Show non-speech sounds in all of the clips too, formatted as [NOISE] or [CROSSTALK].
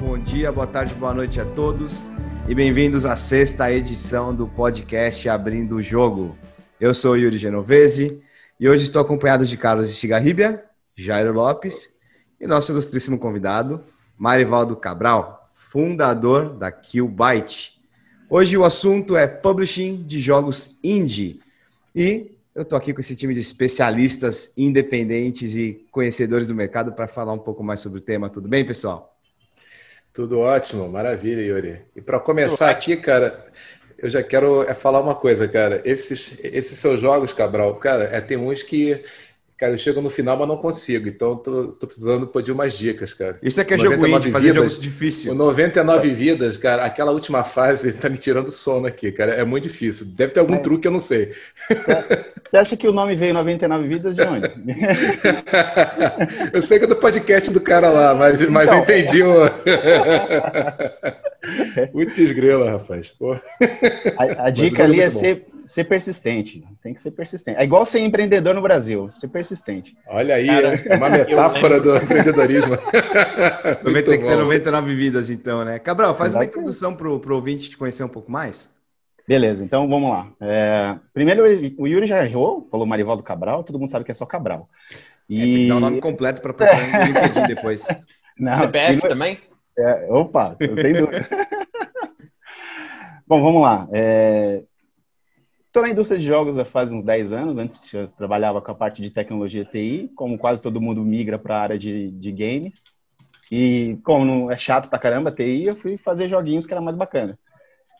Bom dia, boa tarde, boa noite a todos e bem-vindos à sexta edição do podcast Abrindo o Jogo. Eu sou Yuri Genovese e hoje estou acompanhado de Carlos Estigarribia, Jairo Lopes e nosso ilustríssimo convidado, Marivaldo Cabral, fundador da Killbyte. Hoje o assunto é publishing de jogos indie e eu estou aqui com esse time de especialistas independentes e conhecedores do mercado para falar um pouco mais sobre o tema. Tudo bem, pessoal? Tudo ótimo, maravilha, Yuri. E para começar aqui, cara, eu já quero é, falar uma coisa, cara. Esses, esses seus jogos, Cabral, cara, é, tem uns que Cara, eu chego no final, mas não consigo. Então, tô, tô precisando pedir umas dicas, cara. Isso é que é jogo indie, fazer jogos difícil. 99 é. vidas, cara, aquela última fase tá me tirando sono aqui, cara. É muito difícil. Deve ter algum é. truque, eu não sei. Você acha que o nome veio 99 vidas de onde? [LAUGHS] eu sei que é do podcast do cara lá, mas, então, mas entendi o... [LAUGHS] Putz grila, rapaz. Pô. A, a dica ali é ser ser persistente. Tem que ser persistente. É igual ser empreendedor no Brasil, ser persistente. Olha aí, Cara, é uma metáfora do [LAUGHS] empreendedorismo. [LAUGHS] Tem que ter 99 vidas, então, né? Cabral, faz Exatamente. uma introdução para o ouvinte te conhecer um pouco mais. Beleza, então vamos lá. É, primeiro, o Yuri já errou, falou Marivaldo Cabral, todo mundo sabe que é só Cabral. E... É, tem que dar o nome completo para procurar no LinkedIn depois. Não, CPF não... também? É, opa, sem dúvida. [LAUGHS] Bom, vamos lá. É, Estou na indústria de jogos há faz uns 10 anos. Antes eu trabalhava com a parte de tecnologia TI, como quase todo mundo migra para a área de, de games. E como é chato pra caramba TI, eu fui fazer joguinhos que era mais bacana.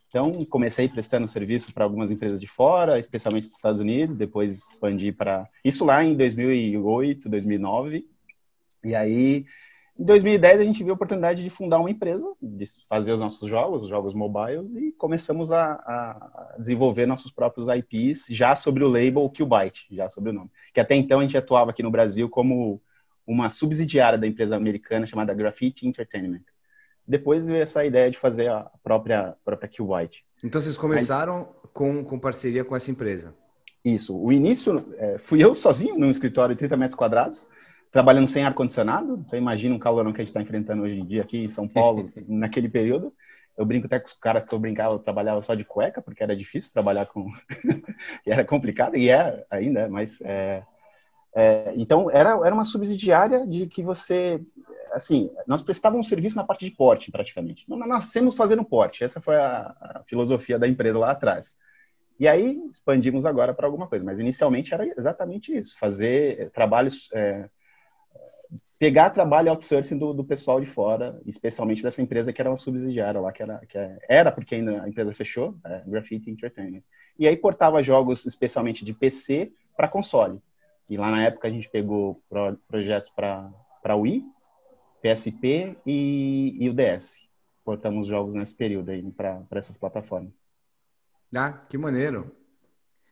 Então, comecei prestando serviço para algumas empresas de fora, especialmente dos Estados Unidos, depois expandi para... Isso lá em 2008, 2009. E aí, em 2010, a gente viu a oportunidade de fundar uma empresa, de fazer os nossos jogos, os jogos mobile, e começamos a, a, desenvolver nossos próprios IPs, já sobre o label Qbyte, já sobre o nome. Que até então a gente atuava aqui no Brasil como uma subsidiária da empresa americana chamada Graffiti Entertainment. Depois veio essa ideia de fazer a própria, própria Qbyte. Então vocês começaram com, com parceria com essa empresa? Isso. O início, é, fui eu sozinho num escritório de 30 metros quadrados, trabalhando sem ar-condicionado. Então, imagina um calorão que a gente está enfrentando hoje em dia aqui em São Paulo, [LAUGHS] naquele período. Eu brinco até com os caras que eu brincava, eu trabalhava só de cueca, porque era difícil trabalhar com. [LAUGHS] e era complicado, e é ainda, mas. É... É, então, era, era uma subsidiária de que você. Assim, nós prestávamos um serviço na parte de porte, praticamente. Nós nascemos fazendo porte, essa foi a, a filosofia da empresa lá atrás. E aí expandimos agora para alguma coisa, mas inicialmente era exatamente isso: fazer trabalhos é, pegar trabalho outsourcing do, do pessoal de fora, especialmente dessa empresa que era uma subsidiária lá, que era, que é, era porque ainda a empresa fechou, é, Graffiti Entertainment. E aí portava jogos especialmente de PC para console. E lá na época a gente pegou pro, projetos para Wii, PSP e, e o DS. Portamos jogos nesse período aí para essas plataformas. Ah, que maneiro.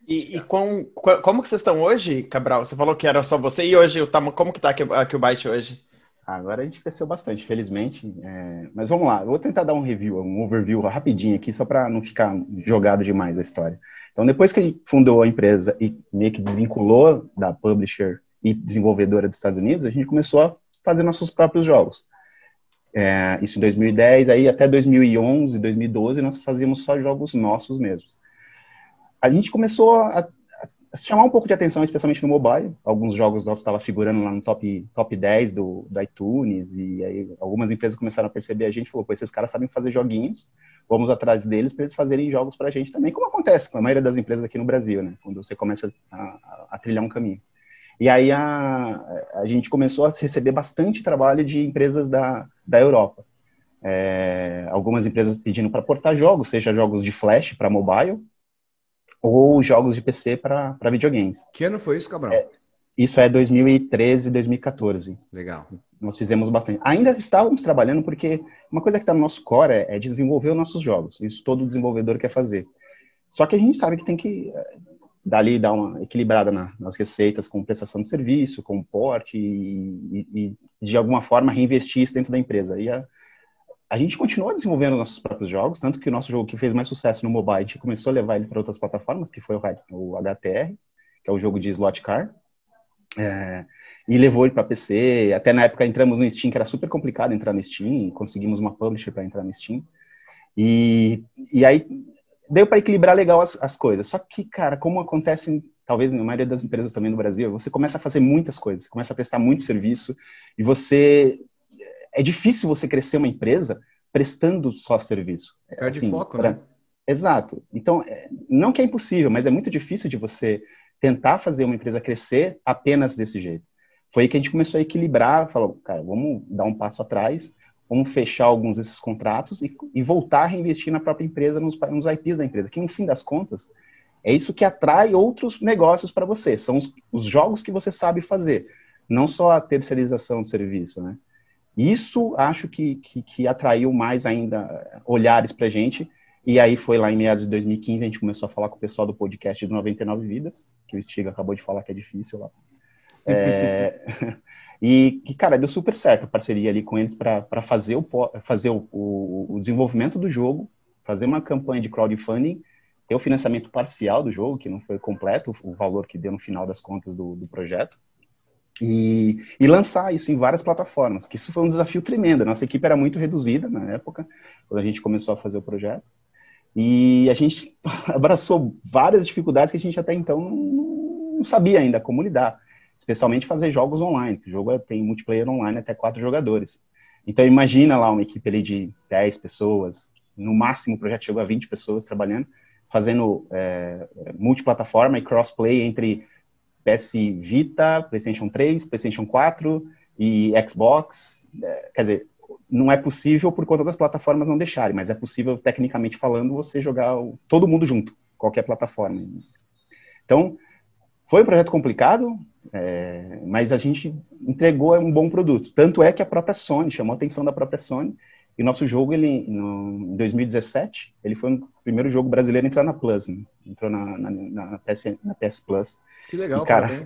E, e com, como que vocês estão hoje, Cabral? Você falou que era só você e hoje, como que tá aqui o Byte hoje? Agora a gente cresceu bastante, felizmente. É... Mas vamos lá, eu vou tentar dar um review, um overview rapidinho aqui, só para não ficar jogado demais a história. Então, depois que a gente fundou a empresa e meio que desvinculou da publisher e desenvolvedora dos Estados Unidos, a gente começou a fazer nossos próprios jogos. É... isso em 2010, aí até 2011, 2012, nós fazíamos só jogos nossos mesmos a gente começou a, a, chamar um pouco de atenção, especialmente no mobile. Alguns jogos nossos estavam figurando lá no top, top 10 do, do iTunes, e aí algumas empresas começaram a perceber a gente, falou, pô, esses caras sabem fazer joguinhos, vamos atrás deles para eles fazerem jogos para a gente também, como acontece com a maioria das empresas aqui no Brasil, né? Quando você começa a, a, a trilhar um caminho. E aí a, a gente começou a receber bastante trabalho de empresas da, da Europa. É, algumas empresas pedindo para portar jogos, seja jogos de flash para mobile, ou jogos de PC para videogames. Que ano foi isso, Cabral? É, isso é 2013, 2014. Legal. Nós fizemos bastante. Ainda estávamos trabalhando porque uma coisa que está no nosso core é, é, desenvolver os nossos jogos. Isso todo desenvolvedor quer fazer. Só que a gente sabe que tem que é, dali dar uma equilibrada na, nas receitas com prestação de serviço, com porte e, e, e, de alguma forma reinvestir isso dentro da empresa. E a, a gente continuou desenvolvendo nossos próprios jogos, tanto que o nosso jogo que fez mais sucesso no mobile, a gente começou a levar ele para outras plataformas, que foi o, o HTR, que é o jogo de slot car. É, e levou ele para PC. Até na época entramos no Steam, que era super complicado entrar no Steam, conseguimos uma publisher para entrar no Steam. E, e aí deu para equilibrar legal as, as coisas. Só que, cara, como acontece talvez na maioria das empresas também no Brasil, você começa a fazer muitas coisas, começa a prestar muito serviço e você é difícil você crescer uma empresa prestando só serviço. É assim, de foco, pra... né? Exato. Então, é, não que é impossível, mas é muito difícil de você tentar fazer uma empresa crescer apenas desse jeito. Foi aí que a gente começou a equilibrar, falou, cara, vamos dar um passo atrás, vamos fechar alguns desses contratos e, e voltar a reinvestir na própria empresa, nos, nos IPs da empresa, que no fim das contas é isso que atrai outros negócios para você. São os, os, jogos que você sabe fazer, não só a terceirização do serviço, né? Isso acho que, que, que atraiu mais ainda olhares para gente. E aí foi lá em meados de 2015 a gente começou a falar com o pessoal do podcast do 99 Vidas, que o Stiga acabou de falar que é difícil lá. [LAUGHS] É, e, que, cara, deu super certo a parceria ali com eles para fazer, o, fazer o, o, o, desenvolvimento do jogo, fazer uma campanha de crowdfunding, ter o financiamento parcial do jogo, que não foi completo, o valor que deu no final das contas do, do projeto, e, e, lançar isso em várias plataformas, que isso foi um desafio tremendo. Nossa equipe era muito reduzida na época, quando a gente começou a fazer o projeto, e a gente [LAUGHS] abraçou várias dificuldades que a gente até então não, não sabia ainda como lidar especialmente fazer jogos online. O jogo é, tem multiplayer online até quatro jogadores. Então imagina lá uma equipe ali de 10 pessoas, no máximo o projeto chegou a 20 pessoas trabalhando, fazendo é, multiplataforma e crossplay entre PS Vita, PlayStation 3, PlayStation 4 e Xbox. É, quer dizer, não é possível por conta das plataformas não deixarem, mas é possível, tecnicamente falando, você jogar todo mundo junto, qualquer plataforma. Então, foi um projeto complicado, é, mas a gente entregou um bom produto. Tanto é que a própria Sony chamou a atenção da própria Sony. E nosso jogo, ele, no, em 2017, ele foi o primeiro jogo brasileiro a entrar na Plus, né? entrou na, na, na, PS, na PS Plus. Que legal, e, cara.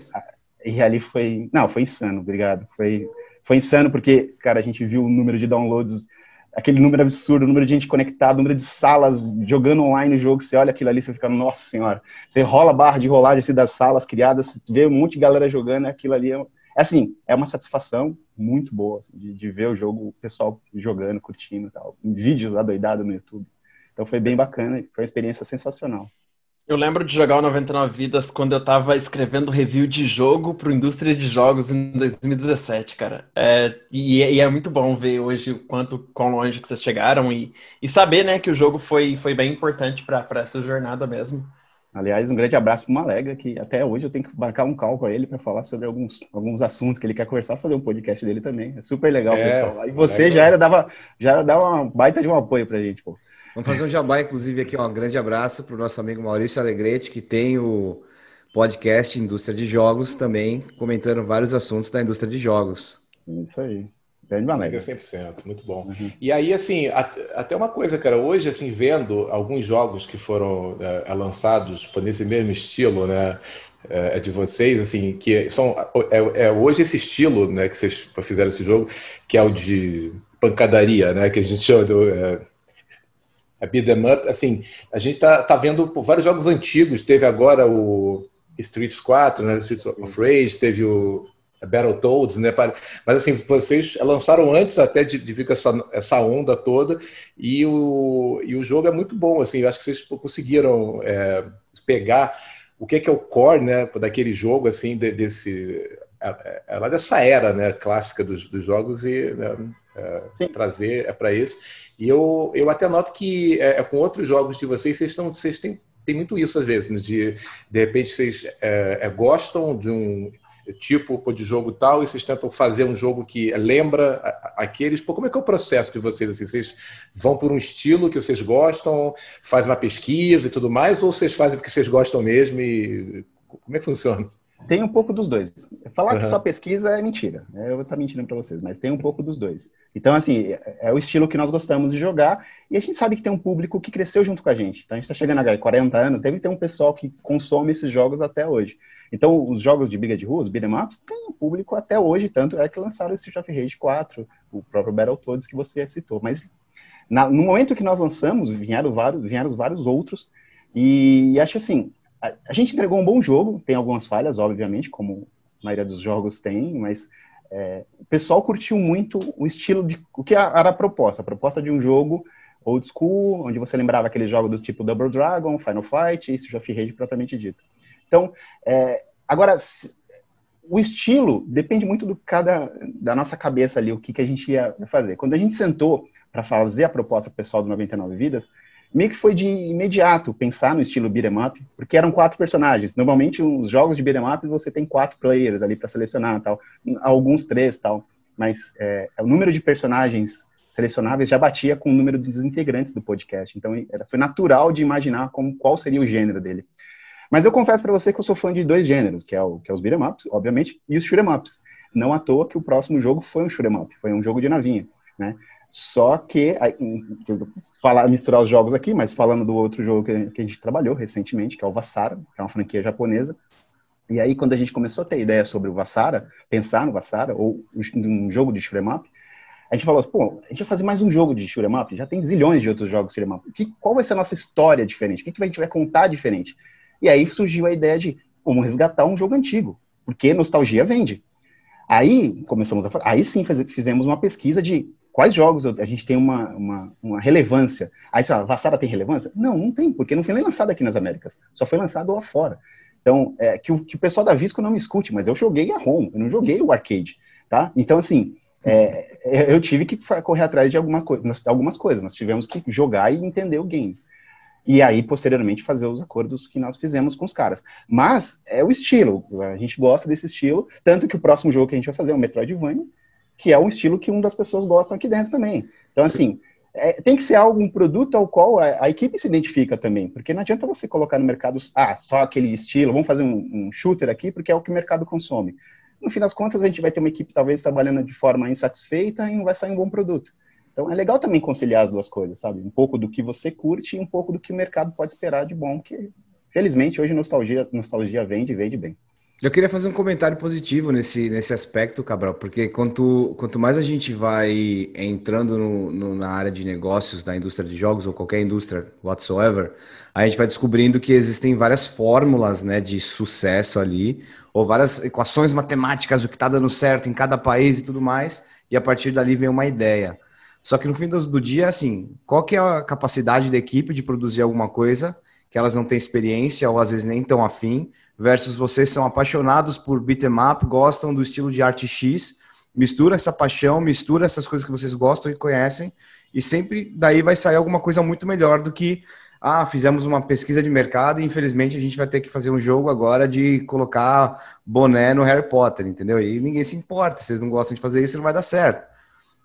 E ali foi, não, foi insano, obrigado. Foi, foi insano porque, cara, a gente viu o número de downloads aquele número absurdo, o número de gente conectada, o número de salas jogando online o jogo, você olha aquilo ali, você fica, nossa senhora, você rola a barra de rolagem assim, das salas criadas, vê um monte de galera jogando, aquilo ali é, é assim, é uma satisfação muito boa assim, de, de, ver o jogo, o pessoal jogando, curtindo e tal, vídeos adoidado no YouTube. Então foi bem bacana, foi uma experiência sensacional. Eu lembro de jogar o 99 Vidas quando eu tava escrevendo review de jogo pro Indústria de Jogos em 2017, cara. É, e, e, é muito bom ver hoje o quanto, quão longe que vocês chegaram e, e saber, né, que o jogo foi, foi bem importante para essa jornada mesmo. Aliás, um grande abraço pro Malega, que até hoje eu tenho que marcar um call com ele para falar sobre alguns, alguns assuntos que ele quer conversar, fazer um podcast dele também. É super legal, é, pessoal. E você já era, dava, já era dar uma baita de um apoio pra gente, pô. Vamos fazer um jabá, inclusive, aqui, ó, um grande abraço para o nosso amigo Maurício Alegrete, que tem o podcast Indústria de Jogos, também comentando vários assuntos da indústria de jogos. Isso aí. Grande maneira. 100%, muito bom. Uhum. E aí, assim, até uma coisa, cara, hoje, assim, vendo alguns jogos que foram é, lançados nesse mesmo estilo, né, é, de vocês, assim, que são, é, é, hoje esse estilo, né, que vocês fizeram esse jogo, que é o de pancadaria, né, que a gente chama do, é, a Beat Them Up, assim, a gente tá, tá vendo vários jogos antigos, teve agora o Streets 4, né, Streets of Rage, teve o Battletoads, né, mas assim, vocês lançaram antes até de, de vir com essa, essa onda toda, e o, e o jogo é muito bom, assim, eu acho que vocês conseguiram é, pegar o que é, que é o core, né, daquele jogo, assim, de, desse, é, é, dessa era, né, clássica dos, dos jogos e né, é, trazer é para esse. E eu, eu até noto que é, é, com outros jogos de vocês, vocês, estão, vocês têm, têm muito isso às vezes, de de repente vocês é, é, gostam de um tipo de jogo tal e vocês tentam fazer um jogo que lembra aqueles. Pô, como é que é o processo de vocês? Assim, vocês vão por um estilo que vocês gostam, fazem uma pesquisa e tudo mais, ou vocês fazem porque vocês gostam mesmo e como é que funciona? Tem um pouco dos dois. Falar uhum. que só pesquisa é mentira. Eu vou estar mentindo para vocês, mas tem um pouco dos dois. Então, assim, é, é o estilo que nós gostamos de jogar e a gente sabe que tem um público que cresceu junto com a gente. Então, a gente está chegando agora 40 anos, deve ter um pessoal que consome esses jogos até hoje. Então, os jogos de briga de rua, os beat'em ups, tem um público até hoje, tanto é que lançaram o Street of Rage 4, o próprio Battletoads que você citou. Mas na, no momento que nós lançamos, vieram vários, vieram vários outros, e, e acho assim, a, a, gente entregou um bom jogo, tem algumas falhas, obviamente, como a maioria dos jogos tem, mas é, o pessoal curtiu muito o estilo de o que era a proposta, a proposta de um jogo old school, onde você lembrava aquele jogo do tipo Double Dragon, Final Fight, isso já Rage propriamente dito. Então, é, agora o estilo depende muito do cada da nossa cabeça ali, o que, que a gente ia fazer. Quando a gente sentou para fazer a proposta pessoal do 99 Vidas, meio que foi de imediato pensar no estilo beat'em up, porque eram quatro personagens. Normalmente, os jogos de beat'em up, você tem quatro players ali para selecionar, tal. Alguns três, tal. Mas é, o número de personagens selecionáveis já batia com o número dos integrantes do podcast. Então, era, foi natural de imaginar como, qual seria o gênero dele. Mas eu confesso para você que eu sou fã de dois gêneros, que é, o, que é os beat'em ups, obviamente, e os shoot'em ups. Não à toa que o próximo jogo foi um shoot'em up, foi um jogo de navinha, né? Só que, falar, misturar os jogos aqui, mas falando do outro jogo que, a gente trabalhou recentemente, que é o Vassara, que é uma franquia japonesa. E aí, quando a gente começou a ter ideia sobre o Vassara, pensar no Vassara, ou um jogo de shoot'em up, a gente falou, pô, a gente vai fazer mais um jogo de shoot'em up, já tem zilhões de outros jogos de shoot'em up. Que, qual vai ser a nossa história diferente? O que, que a gente vai contar diferente? E aí surgiu a ideia de, vamos resgatar um jogo antigo, porque nostalgia vende. Aí começamos a aí sim fizemos uma pesquisa de quais jogos a gente tem uma, uma, uma relevância. Aí você fala, Vassara tem relevância? Não, não tem, porque não foi nem lançado aqui nas Américas, só foi lançado lá fora. Então, é, que, o, que o pessoal da Visco não me escute, mas eu joguei a ROM, eu não joguei o arcade, tá? Então, assim, é, eu tive que correr atrás de alguma coisa, algumas coisas, nós tivemos que jogar e entender o game e aí posteriormente fazer os acordos que nós fizemos com os caras. Mas é o estilo, a gente gosta desse estilo, tanto que o próximo jogo que a gente vai fazer é o Metroidvania, que é um estilo que uma das pessoas gostam aqui dentro também. Então, assim, é, tem que ser algo, um produto ao qual a, a, equipe se identifica também, porque não adianta você colocar no mercado, ah, só aquele estilo, vamos fazer um, um shooter aqui, porque é o que o mercado consome. No fim das contas, a gente vai ter uma equipe talvez trabalhando de forma insatisfeita e não vai sair um bom produto. Então é legal também conciliar as duas coisas, sabe? Um pouco do que você curte e um pouco do que o mercado pode esperar de bom, que felizmente hoje nostalgia, nostalgia vende, vende bem. Eu queria fazer um comentário positivo nesse, nesse aspecto, Cabral, porque quanto, quanto mais a gente vai entrando no, no, na área de negócios da indústria de jogos ou qualquer indústria whatsoever, a gente vai descobrindo que existem várias fórmulas né, de sucesso ali, ou várias equações matemáticas do que está dando certo em cada país e tudo mais, e a partir dali vem uma ideia. Só que no fim do, do dia, assim, qual que é a capacidade da equipe de produzir alguma coisa que elas não têm experiência ou às vezes nem tão afim, versus vocês são apaixonados por beat'em up, gostam do estilo de arte X, mistura essa paixão, mistura essas coisas que vocês gostam e conhecem, e sempre daí vai sair alguma coisa muito melhor do que ah, fizemos uma pesquisa de mercado e infelizmente a gente vai ter que fazer um jogo agora de colocar boné no Harry Potter, entendeu? E ninguém se importa, vocês não gostam de fazer isso, não vai dar certo.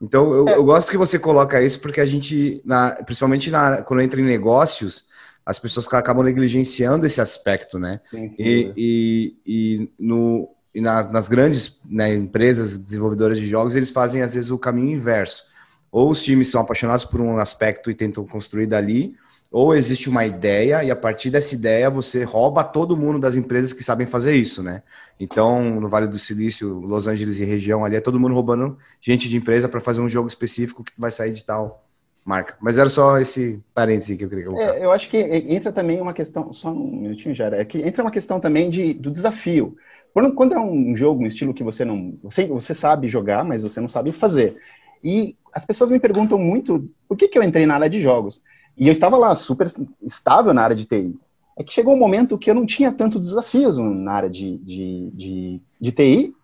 Então, eu, é. eu, gosto que você coloca isso porque a gente, na, principalmente na, quando entra em negócios, as pessoas acabam negligenciando esse aspecto, né? Sim, sim, e, e, e, no, e nas, nas grandes né, empresas desenvolvedoras de jogos, eles fazem às vezes o caminho inverso. Ou os times são apaixonados por um aspecto e tentam construir dali, ou existe uma ideia e a partir dessa ideia você rouba todo mundo das empresas que sabem fazer isso, né? Então, no Vale do Silício, Los Angeles e região ali, é todo mundo roubando gente de empresa para fazer um jogo específico que vai sair de tal marca. Mas era só esse parêntese que eu queria colocar. É, eu acho que entra também uma questão, só um minutinho já, é que entra uma questão também de, do desafio. Quando, quando é um jogo, um estilo que você não, você, você sabe jogar, mas você não sabe fazer. E as pessoas me perguntam muito, por que, que eu entrei na área de jogos? E eu estava lá super estável na área de TI. É que chegou um momento que eu não tinha tanto desafios na área de, de, de, de TI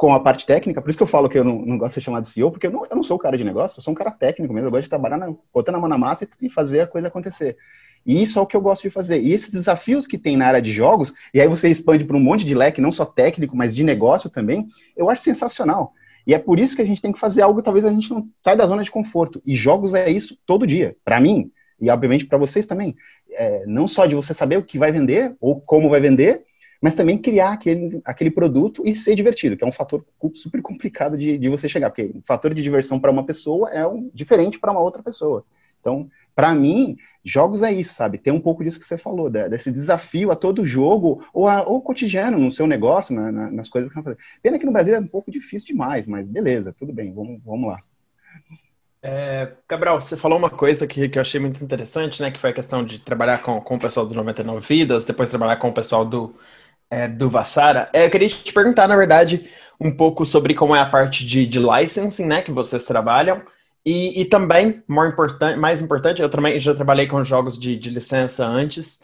com a parte técnica, por isso que eu falo que eu não, não gosto de ser chamado CEO, porque eu não, eu não sou o cara de negócio, eu sou um cara técnico mesmo, eu gosto de trabalhar na, botando a mão na massa e fazer a coisa acontecer. E isso é o que eu gosto de fazer. E esses desafios que tem na área de jogos, e aí você expande para um monte de leque, não só técnico, mas de negócio também, eu acho sensacional. E é por isso que a gente tem que fazer algo, talvez a gente não saia da zona de conforto. E jogos é isso todo dia. Para mim, e obviamente para vocês também, é, não só de você saber o que vai vender ou como vai vender, mas também criar aquele, aquele produto e ser divertido, que é um fator super complicado de, de você chegar, porque o fator de diversão para uma pessoa é um, diferente para uma outra pessoa. Então, para mim, jogos é isso, sabe? Tem um pouco disso que você falou, desse desafio a todo jogo, ou, a, ou cotidiano no seu negócio, na, na, nas coisas que eu falei. Pena que no Brasil é um pouco difícil demais, mas beleza, tudo bem, vamos, vamos lá. É, Gabriel, você falou uma coisa que, que eu achei muito interessante, né? Que foi a questão de trabalhar com, com o pessoal do 99 Vidas, depois trabalhar com o pessoal do, é, do Vassara. É, eu queria te perguntar, na verdade, um pouco sobre como é a parte de, de licensing, né? Que vocês trabalham. E, e também, important, mais importante, eu também já trabalhei com jogos de, de licença antes.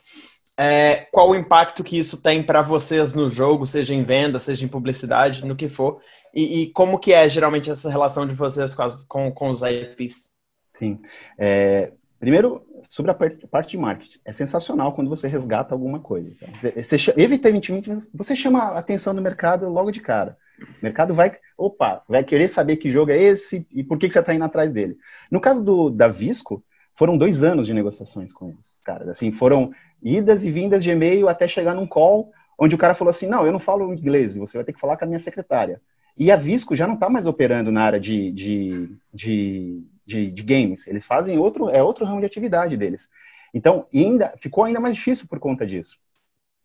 É, qual o impacto que isso tem para vocês no jogo, seja em venda, seja em publicidade, no que for, e, e como que é geralmente essa relação de vocês com, as, com, com os IPs? Sim. É, primeiro, sobre a parte de marketing, é sensacional quando você resgata alguma coisa. Tá? Você, evidentemente, você chama a atenção do mercado logo de cara. O mercado vai, opa, vai querer saber que jogo é esse e por que, que você está indo atrás dele. No caso do da Visco, foram dois anos de negociações com esses caras. Assim, foram idas e vindas de e-mail até chegar num call onde o cara falou assim, não, eu não falo inglês, você vai ter que falar com a minha secretária. E a Visco já não está mais operando na área de, de, de, de, de games. Eles fazem outro, é outro ramo de atividade deles. Então, ainda ficou ainda mais difícil por conta disso.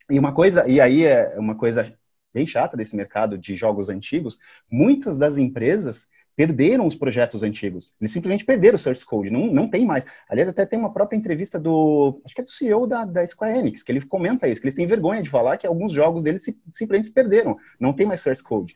E uma coisa, e aí é uma coisa bem chata desse mercado de jogos antigos, muitas das empresas perderam os projetos antigos. Eles simplesmente perderam o source code, não, não tem mais. Aliás, até tem uma própria entrevista do, acho que é do CEO da, da Square Enix, que ele comenta isso, que eles têm vergonha de falar que alguns jogos deles se, simplesmente se perderam, não tem mais source code.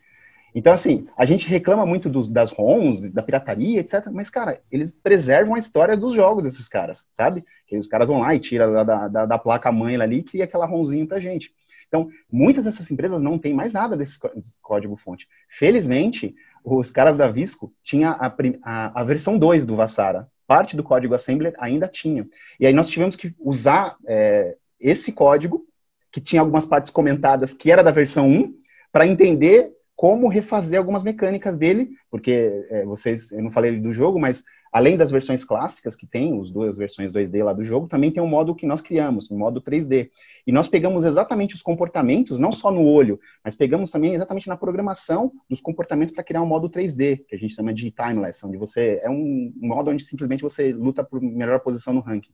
Então, assim, a gente reclama muito dos, das ROMs, da pirataria, etc. Mas, cara, eles preservam a história dos jogos, esses caras, sabe? Que os caras vão lá e tiram da, da, da placa-mãe ali e cria aquela ROMzinho pra gente. Então, muitas dessas empresas não têm mais nada desse, desse código-fonte. Felizmente, os caras da Visco tinham a, a, a versão 2 do Vassara. Parte do código assembler ainda tinha. E aí nós tivemos que usar é, esse código, que tinha algumas partes comentadas que era da versão 1, para entender como refazer algumas mecânicas dele, porque é, vocês, eu não falei do jogo, mas além das versões clássicas que tem, as duas versões 2D lá do jogo, também tem um modo que nós criamos, um modo 3D. E nós pegamos exatamente os comportamentos, não só no olho, mas pegamos também exatamente na programação dos comportamentos para criar um modo 3D, que a gente chama de timeless, onde você é um modo onde simplesmente você luta por melhor posição no ranking.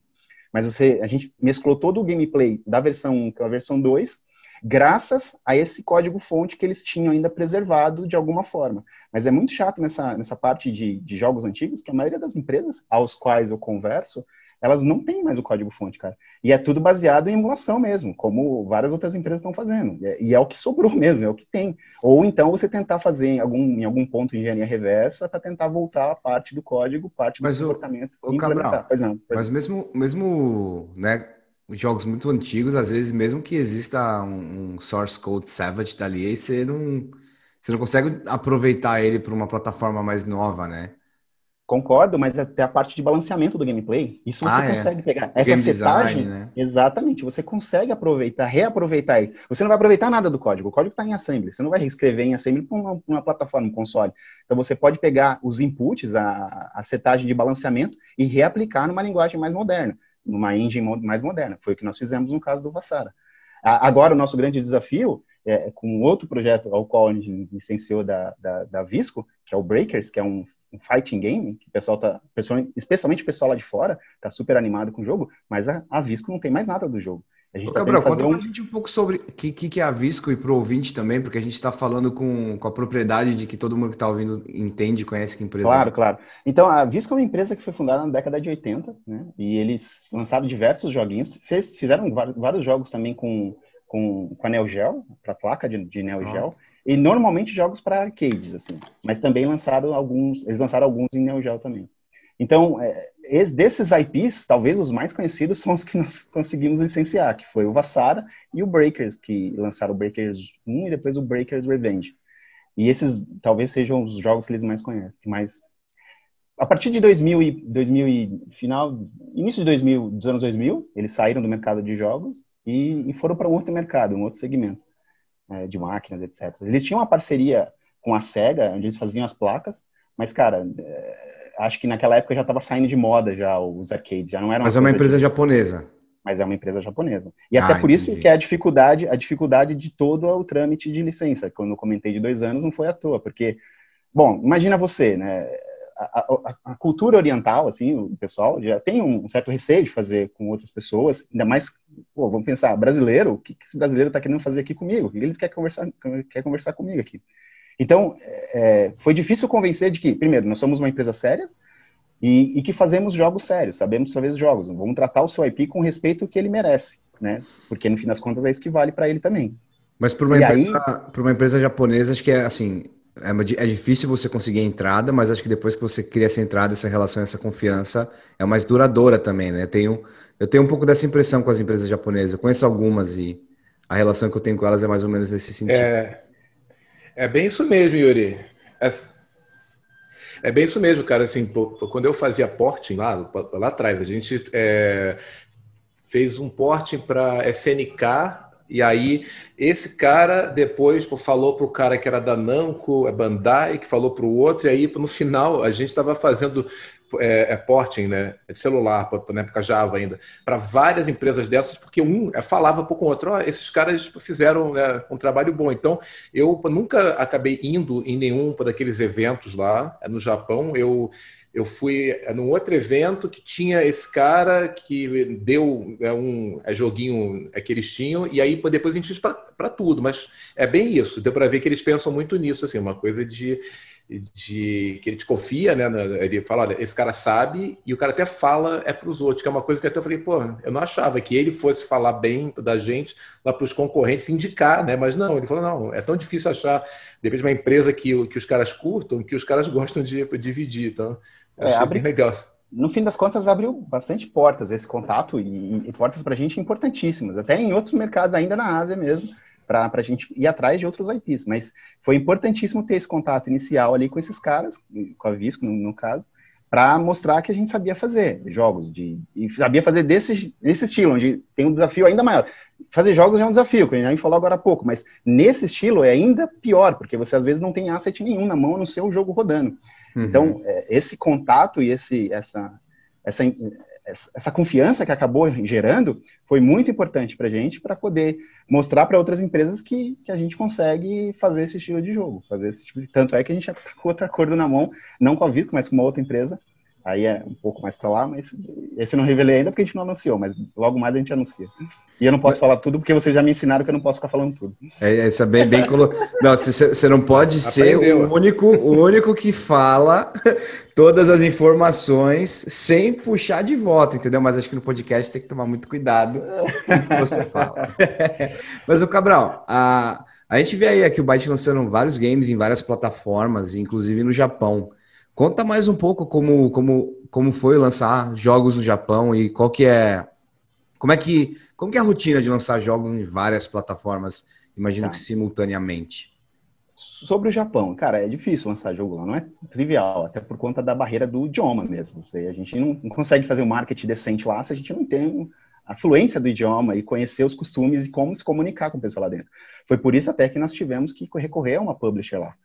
Mas você, a gente mesclou todo o gameplay da versão 1 com a versão 2 graças a esse código-fonte que eles tinham ainda preservado de alguma forma. Mas é muito chato nessa, nessa parte de, de jogos antigos, que a maioria das empresas aos quais eu converso, elas não têm mais o código-fonte, cara. E é tudo baseado em emulação mesmo, como várias outras empresas estão fazendo. E é, o que sobrou [LAUGHS] mesmo, é o que tem. Ou então você tentar fazer em algum, em algum ponto engenharia reversa para tentar voltar a parte do código, parte do mas comportamento. O, o Cabral, pois não, pois mas mesmo, mesmo né, jogos muito antigos, às vezes, mesmo que exista um, um source code Savage dali, aí você não, você não consegue aproveitar ele para uma plataforma mais nova, né? Concordo, mas até a parte de balanceamento do gameplay, isso você ah, é. consegue é. pegar. Essa Game setagem, design, né? exatamente, você consegue aproveitar, reaproveitar isso. Você não vai aproveitar nada do código, o código está em assembly, você não vai reescrever em assembly para uma, uma, plataforma, um console. Então você pode pegar os inputs, a, a setagem de balanceamento e reaplicar numa linguagem mais moderna numa engine mais moderna. Foi o que nós fizemos no caso do Vassara. Agora, o nosso grande desafio é, é com outro projeto ao qual a gente licenciou da, da, da Visco, que é o Breakers, que é um, um fighting game, que o pessoal tá, pessoal, especialmente o pessoal lá de fora, tá super animado com o jogo, mas a, a Visco não tem mais nada do jogo. A gente Ô, tá Cabral, conta um... pra gente um pouco sobre o que, que, é a Visco e pro ouvinte também, porque a gente está falando com, com a propriedade de que todo mundo que está ouvindo entende, conhece que empresa Claro, é. claro. Então, a Visco é uma empresa que foi fundada na década de 80, né? E eles lançaram diversos joguinhos, fez, fizeram vários jogos também com, com, com a Neo Geo, para placa de, de Neo Geo, ah. e normalmente jogos para arcades, assim. Mas também lançaram alguns, eles lançaram alguns em Neo Geo também. Então, é, desses IPs, talvez os mais conhecidos são os que nós [LAUGHS] conseguimos licenciar, que foi o Vassara e o Breakers, que lançaram o Breakers 1 e depois o Breakers Revenge. E esses talvez sejam os jogos que eles mais conhecem. Mas a partir de 2000 e, 2000 e final, início de 2000, dos anos 2000, eles saíram do mercado de jogos e, e foram para um outro mercado, um outro segmento é, de máquinas, etc. Eles tinham uma parceria com a Sega, onde eles faziam as placas, mas, cara, é, acho que naquela época já estava saindo de moda já os arcades, já não era Mas é uma empresa de... japonesa. Mas é uma empresa japonesa. E ah, até por entendi. isso que é a dificuldade, a dificuldade de todo o trâmite de licença. Quando eu comentei de dois anos, não foi à toa, porque, bom, imagina você, né? A, a, a, cultura oriental, assim, o pessoal já tem um certo receio de fazer com outras pessoas, ainda mais, pô, vamos pensar, brasileiro, o que, esse brasileiro está querendo fazer aqui comigo? O que eles querem conversar, quer conversar comigo aqui? Então, é, foi difícil convencer de que, primeiro, nós somos uma empresa séria, e, e, que fazemos jogos sérios, sabemos fazer jogos. Vamos tratar o seu IP com o respeito que ele merece, né? Porque no fim das contas é isso que vale para ele também. Mas para uma, uma empresa japonesa, acho que é assim, é, é, difícil você conseguir a entrada, mas acho que depois que você cria essa entrada, essa relação, essa confiança, é mais duradoura também, né? Tenho, eu tenho um pouco dessa impressão com as empresas japonesas. Eu conheço algumas e a relação que eu tenho com elas é mais ou menos nesse sentido. É, é bem isso mesmo, Yuri. É, é bem isso mesmo, cara. Assim, quando eu fazia porting lá, lá atrás, a gente é, fez um porting para SNK e aí, esse cara depois falou para o cara que era da Namco, é Bandai, que falou para o outro, e aí no final a gente estava fazendo é, é, porting, né, de celular, na época Java ainda, para várias empresas dessas, porque um é, falava com o outro, oh, esses caras fizeram né, um trabalho bom. Então, eu nunca acabei indo em nenhum daqueles eventos lá no Japão. Eu eu fui num outro evento que tinha esse cara que deu é, um é, joguinho é, que eles tinham, e aí depois a gente fez para tudo, mas é bem isso, deu para ver que eles pensam muito nisso, assim, uma coisa de, de que ele te confia, né? Ele fala, olha, esse cara sabe, e o cara até fala é para os outros, que é uma coisa que até eu falei, pô, eu não achava que ele fosse falar bem da gente lá para os concorrentes, indicar, né? Mas não, ele falou, não, é tão difícil achar, depende de uma empresa que, que os caras curtam, que os caras [LAUGHS] gostam de dividir, então. É, abre, legal. No fim das contas, abriu bastante portas esse contato e, e portas para a gente importantíssimas, até em outros mercados, ainda na Ásia mesmo, para a gente ir atrás de outros IPs. Mas foi importantíssimo ter esse contato inicial ali com esses caras, com a Visco, no, no caso, para mostrar que a gente sabia fazer jogos de e sabia fazer desse, desse estilo, onde tem um desafio ainda maior. Fazer jogos é um desafio, que a gente falou agora há pouco, mas nesse estilo é ainda pior, porque você às vezes não tem asset nenhum na mão no seu jogo rodando. Uhum. Então, é, esse contato e esse, essa, essa, essa confiança que acabou gerando foi muito importante para a gente para poder mostrar para outras empresas que, que a gente consegue fazer esse estilo de jogo, fazer esse tipo de... tanto é que a gente já tá com outro acordo na mão, não com a Visco, mas com uma outra empresa Aí é um pouco mais para lá, mas esse eu não revelei ainda porque a gente não anunciou, mas logo mais a gente anuncia. E eu não posso falar tudo porque vocês já me ensinaram que eu não posso ficar falando tudo. É, isso é bem, bem colo... Não, você não pode ser o único, o único que fala [LAUGHS] todas as informações sem puxar de volta, entendeu? Mas acho que no podcast tem que tomar muito cuidado com o que você fala. [LAUGHS] mas o Cabral, a, a gente vê aí aqui o Byte lançando vários games em várias plataformas, inclusive no Japão. Conta mais um pouco como, como, como foi lançar jogos no Japão e qual que é como é que como que é a rotina de lançar jogos em várias plataformas, imagino tá. que simultaneamente. Sobre o Japão, cara, é difícil lançar jogo lá, não é trivial, até por conta da barreira do idioma mesmo. Você, a gente não, não consegue fazer um marketing decente lá se a gente não tem a fluência do idioma e conhecer os costumes e como se comunicar com o pessoal lá dentro. Foi por isso até que nós tivemos que recorrer a uma publisher lá.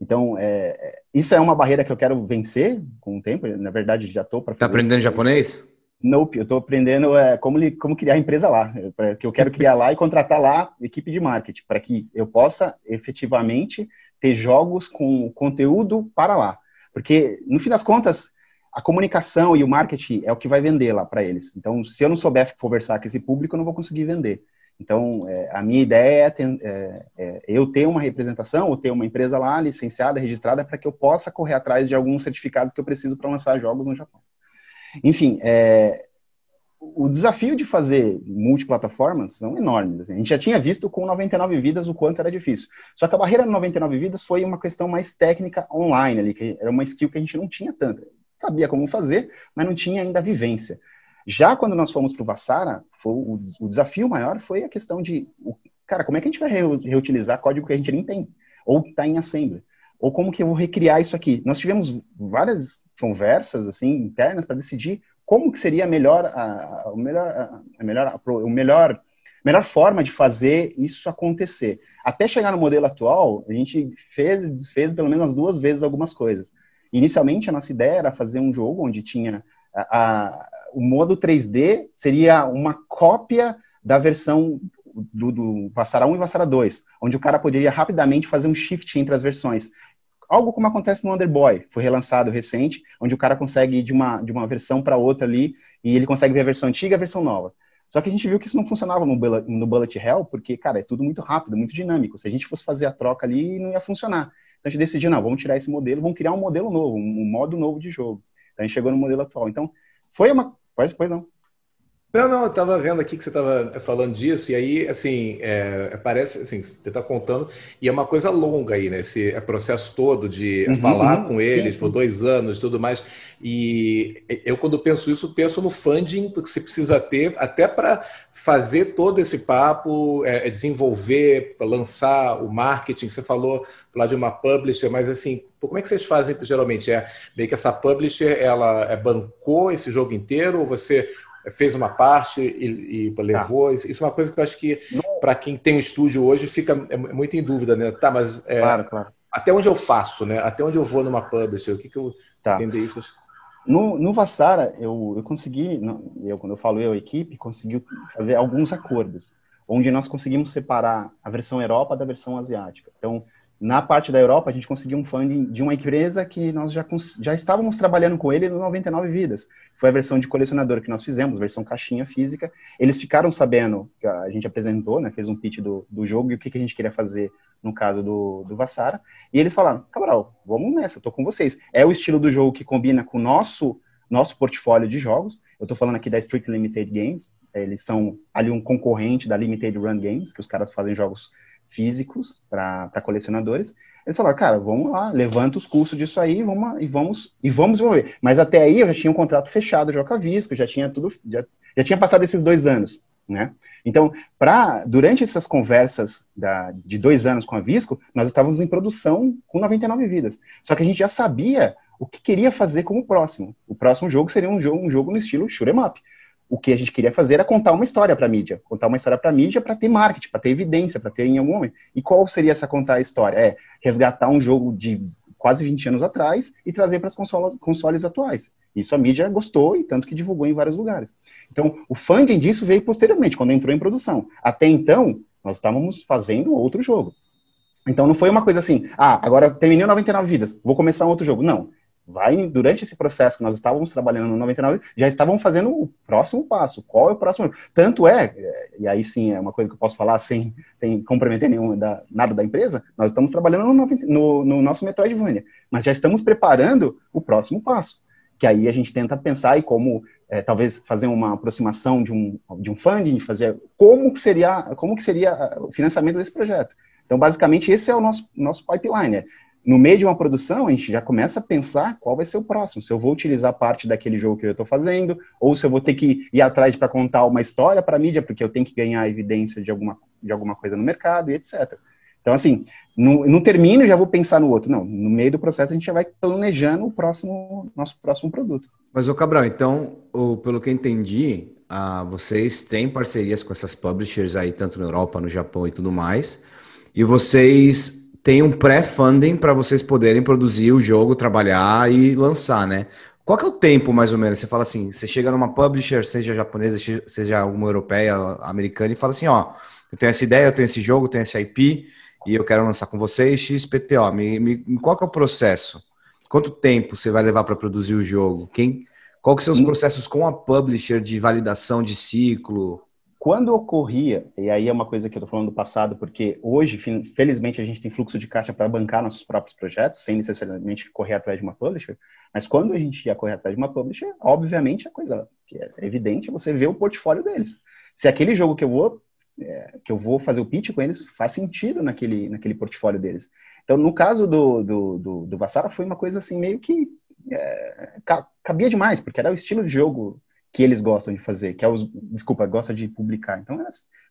Então, é, é, isso é uma barreira que eu quero vencer com o tempo. Na verdade, já estou para. Está aprendendo japonês? Nope, eu estou aprendendo é, como, como criar a empresa lá. Que eu quero criar lá e contratar lá equipe de marketing, para que eu possa efetivamente ter jogos com conteúdo para lá. Porque, no fim das contas, a comunicação e o marketing é o que vai vender lá para eles. Então, se eu não souber conversar com esse público, eu não vou conseguir vender. Então, é, a minha ideia é, é, é, eu ter uma representação ou ter uma empresa lá licenciada, registrada, para que eu possa correr atrás de alguns certificados que eu preciso para lançar jogos no Japão. Enfim, é, o desafio de fazer multiplataformas são enormes. Assim. A gente já tinha visto com 99 vidas o quanto era difícil. Só que a barreira 99 vidas foi uma questão mais técnica online, ali, que era uma skill que a gente não tinha tanto. Sabia como fazer, mas não tinha ainda a vivência. Já quando nós fomos para o Vassara, o, o, desafio maior foi a questão de, o, cara, como é que a gente vai reutilizar código que a gente nem tem? Ou está em assembly? Ou como que eu vou recriar isso aqui? Nós tivemos várias conversas assim internas para decidir como que seria a melhor, a, a melhor, a melhor, a, o melhor, melhor forma de fazer isso acontecer. Até chegar no modelo atual, a gente fez e desfez pelo menos duas vezes algumas coisas. Inicialmente, a nossa ideia era fazer um jogo onde tinha a, o modo 3D seria uma cópia da versão do, do Vassara 1 e Vassara 2, onde o cara poderia rapidamente fazer um shift entre as versões. Algo como acontece no Underboy, foi relançado recente, onde o cara consegue ir de uma, de uma versão para outra ali, e ele consegue ver a versão antiga e a versão nova. Só que a gente viu que isso não funcionava no Bullet, no Bullet Hell, porque, cara, é tudo muito rápido, muito dinâmico. Se a gente fosse fazer a troca ali, não ia funcionar. Então a gente decidiu, não, vamos tirar esse modelo, vamos criar um modelo novo, um modo novo de jogo. Então a gente chegou no modelo atual. Então, foi uma. Pois, pois não. Não, não, eu estava vendo aqui que você estava falando disso, e aí, assim, é, parece, assim, você está contando, e é uma coisa longa aí, né? Esse é processo todo de uhum, falar uhum, com eles sim, por dois anos e tudo mais. E eu, quando penso isso, penso no funding que você precisa ter até para fazer todo esse papo, é, é desenvolver, lançar o marketing. Você falou lá de uma publisher, mas assim, como é que vocês fazem geralmente? É meio que essa publisher, ela é, bancou esse jogo inteiro, ou você fez uma parte e, e levou. Tá. Isso é uma coisa que eu acho que, para quem tem um estúdio hoje, fica é muito em dúvida, né? Tá, mas é, claro, claro. até onde eu faço, né? Até onde eu vou numa publisher? O que, que eu tá. entender isso? No, no Vassara, eu, eu consegui, eu, quando eu falo eu, a equipe, conseguiu fazer alguns acordos, onde nós conseguimos separar a versão Europa da versão asiática. Então, na parte da Europa, a gente conseguiu um funding de uma empresa que nós já, já estávamos trabalhando com ele no 99 Vidas. Foi a versão de colecionador que nós fizemos, versão caixinha física. Eles ficaram sabendo, que a gente apresentou, né, fez um pitch do, do jogo e o que, que a gente queria fazer no caso do, do Vassara. E eles falaram, Cabral, vamos nessa, tô com vocês. É o estilo do jogo que combina com o nosso, nosso portfólio de jogos. Eu estou falando aqui da Street Limited Games. Eles são ali um concorrente da Limited Run Games, que os caras fazem jogos físicos para colecionadores. Eles falaram, cara, vamos lá, levanta os custos disso aí vamos, e vamos e vamos desenvolver. Mas até aí eu já tinha um contrato fechado já com a Visco, já tinha tudo, já, já tinha passado esses dois anos, né? Então, para durante essas conversas da, de dois anos com a Visco, nós estávamos em produção com 99 vidas. Só que a gente já sabia o que queria fazer como próximo. O próximo jogo seria um jogo, um jogo no estilo shoot 'em up o que a gente queria fazer era contar uma história para a mídia, contar uma história para a mídia para ter marketing, para ter evidência, para ter em algum momento. E qual seria essa contar a história? É resgatar um jogo de quase 20 anos atrás e trazer para as consoles, atuais. Isso a mídia gostou e tanto que divulgou em vários lugares. Então, o funding disso veio posteriormente, quando entrou em produção. Até então, nós estávamos fazendo outro jogo. Então, não foi uma coisa assim, ah, agora terminei 99 vidas, vou começar um outro jogo. Não vai durante esse processo que nós estávamos trabalhando no 99, já estavam fazendo o próximo passo. Qual é o próximo? Tanto é, e aí sim é uma coisa que eu posso falar sem, sem comprometer nenhum da, nada da empresa, nós estamos trabalhando no, no, no nosso Metroidvania, mas já estamos preparando o próximo passo, que aí a gente tenta pensar e como é, talvez fazer uma aproximação de um, de um funding, fazer como que seria como que seria o financiamento desse projeto. Então, basicamente, esse é o nosso, nosso pipeline. No meio de uma produção, a gente já começa a pensar qual vai ser o próximo. Se eu vou utilizar parte daquele jogo que eu estou fazendo, ou se eu vou ter que ir atrás para contar uma história para a mídia, porque eu tenho que ganhar evidência de alguma, de alguma coisa no mercado e etc. Então, assim, não, não termino já vou pensar no outro. Não, no meio do processo a gente já vai planejando o próximo, nosso próximo produto. Mas, ô Cabral, então, o, pelo que eu entendi, ah, vocês têm parcerias com essas publishers aí, tanto na Europa, no Japão e tudo mais, e vocês tem um pré-funding para vocês poderem produzir o jogo, trabalhar e lançar, né? Qual que é o tempo, mais ou menos? Você fala assim, você chega numa publisher, seja japonesa, seja alguma europeia, americana, e fala assim, ó, eu tenho essa ideia, eu tenho esse jogo, eu tenho esse IP, e eu quero lançar com vocês XPTO. Me, me, qual que é o processo? Quanto tempo você vai levar para produzir o jogo? Quem, qual que são os hum. processos com a publisher de validação de ciclo? Quando ocorria, e aí é uma coisa que eu estou falando do passado, porque hoje, felizmente, a gente tem fluxo de caixa para bancar nossos próprios projetos, sem necessariamente correr atrás de uma publisher, mas quando a gente ia correr atrás de uma publisher, obviamente a coisa que é evidente é você ver o portfólio deles. Se aquele jogo que eu vou é, que eu vou fazer o pitch com eles faz sentido naquele, naquele portfólio deles. Então, no caso do, do, do, do Vassara, foi uma coisa assim meio que é, cabia demais, porque era o estilo de jogo que eles gostam de fazer, que é os, desculpa, gosta de publicar. Então,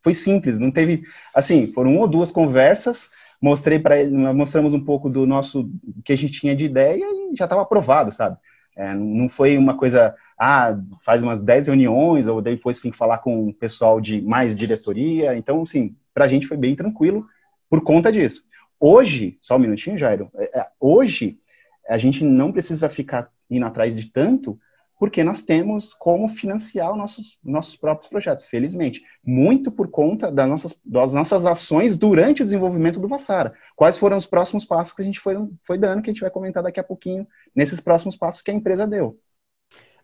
foi simples, não teve, assim, foram uma ou duas conversas, mostrei para ele, mostramos um pouco do nosso, que a gente tinha de ideia e já estava aprovado, sabe? É, não foi uma coisa, ah, faz umas 10 reuniões, ou depois tem que falar com o pessoal de mais diretoria. Então, assim, para a gente foi bem tranquilo por conta disso. Hoje, só um minutinho, Jairo, é, é, hoje a gente não precisa ficar indo atrás de tanto, porque nós temos como financiar os nossos, nossos próprios projetos, felizmente. Muito por conta das nossas, das nossas ações durante o desenvolvimento do Vassara. Quais foram os próximos passos que a gente foi, foi dando, que a gente vai comentar daqui a pouquinho, nesses próximos passos que a empresa deu.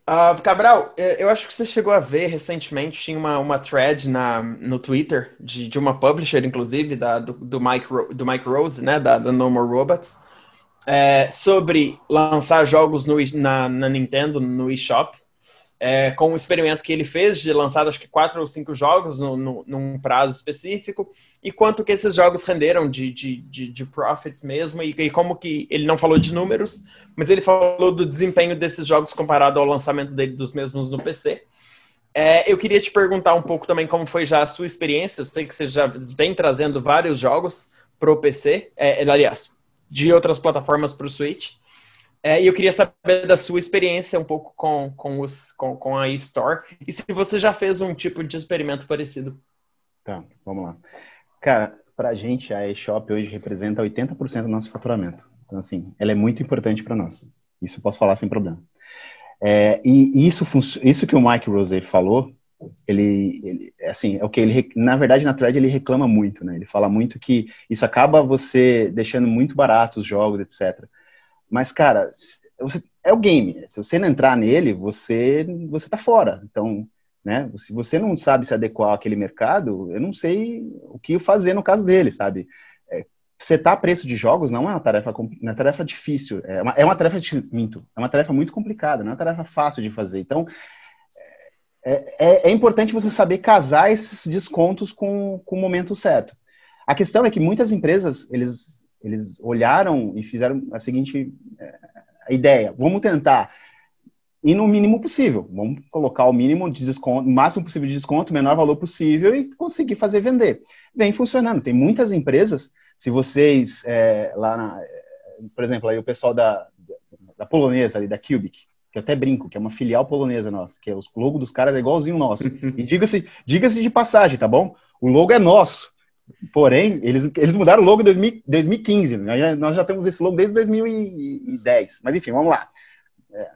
Uh, Cabral, eu acho que você chegou a ver recentemente, tinha uma, uma thread na, no Twitter de, de uma publisher, inclusive, da, do, do, Mike, do Mike Rose, né, da, da No More Robots, é, sobre lançar jogos no, na, na Nintendo, no eShop, é, com o experimento que ele fez de lançar acho que quatro ou cinco jogos no, no, num prazo específico e quanto que esses jogos renderam de, de, de, de profits mesmo e, e, como que ele não falou de números, mas ele falou do desempenho desses jogos comparado ao lançamento dele dos mesmos no PC. É, eu queria te perguntar um pouco também como foi já a sua experiência. Eu sei que você já vem trazendo vários jogos para o PC, é, aliás, de outras plataformas para o Switch. É, e eu queria saber da sua experiência um pouco com, com, os, com, com a eStore e se você já fez um tipo de experimento parecido. Tá, vamos lá. Cara, para a gente, a eShop hoje representa 80% do nosso faturamento. Então, assim, ela é muito importante para nós. Isso posso falar sem problema. É, e isso, isso que o Mike Rose falou, ele, ele, assim, é o que ele, na verdade, na thread ele reclama muito, né? Ele fala muito que isso acaba você deixando muito barato os jogos, etc. Mas, cara, você, é o game. Se você não entrar nele, você você tá fora. Então, né? Se você não sabe se adequar àquele mercado, eu não sei o que fazer no caso dele, sabe? É, setar preço de jogos não é uma tarefa, uma tarefa difícil. É uma, é uma tarefa minto, é uma tarefa muito complicada, não é uma tarefa fácil de fazer. Então, é, é, é importante você saber casar esses descontos com, com o momento certo. A questão é que muitas empresas, eles eles olharam e fizeram a seguinte é, ideia: vamos tentar ir no mínimo possível, vamos colocar o mínimo de desconto, o máximo possível de desconto, o menor valor possível e conseguir fazer vender. Vem funcionando. Tem muitas empresas, se vocês é, lá, na, por exemplo, aí o pessoal da, da polonesa ali da Cubic, que eu até brinco, que é uma filial polonesa nossa, que é o logo dos caras é igualzinho o nosso. e diga-se diga de passagem, tá bom? O logo é nosso. Porém, eles, eles mudaram o logo em 2015. Né? Nós já temos esse logo desde 2010. Mas enfim, vamos lá. É,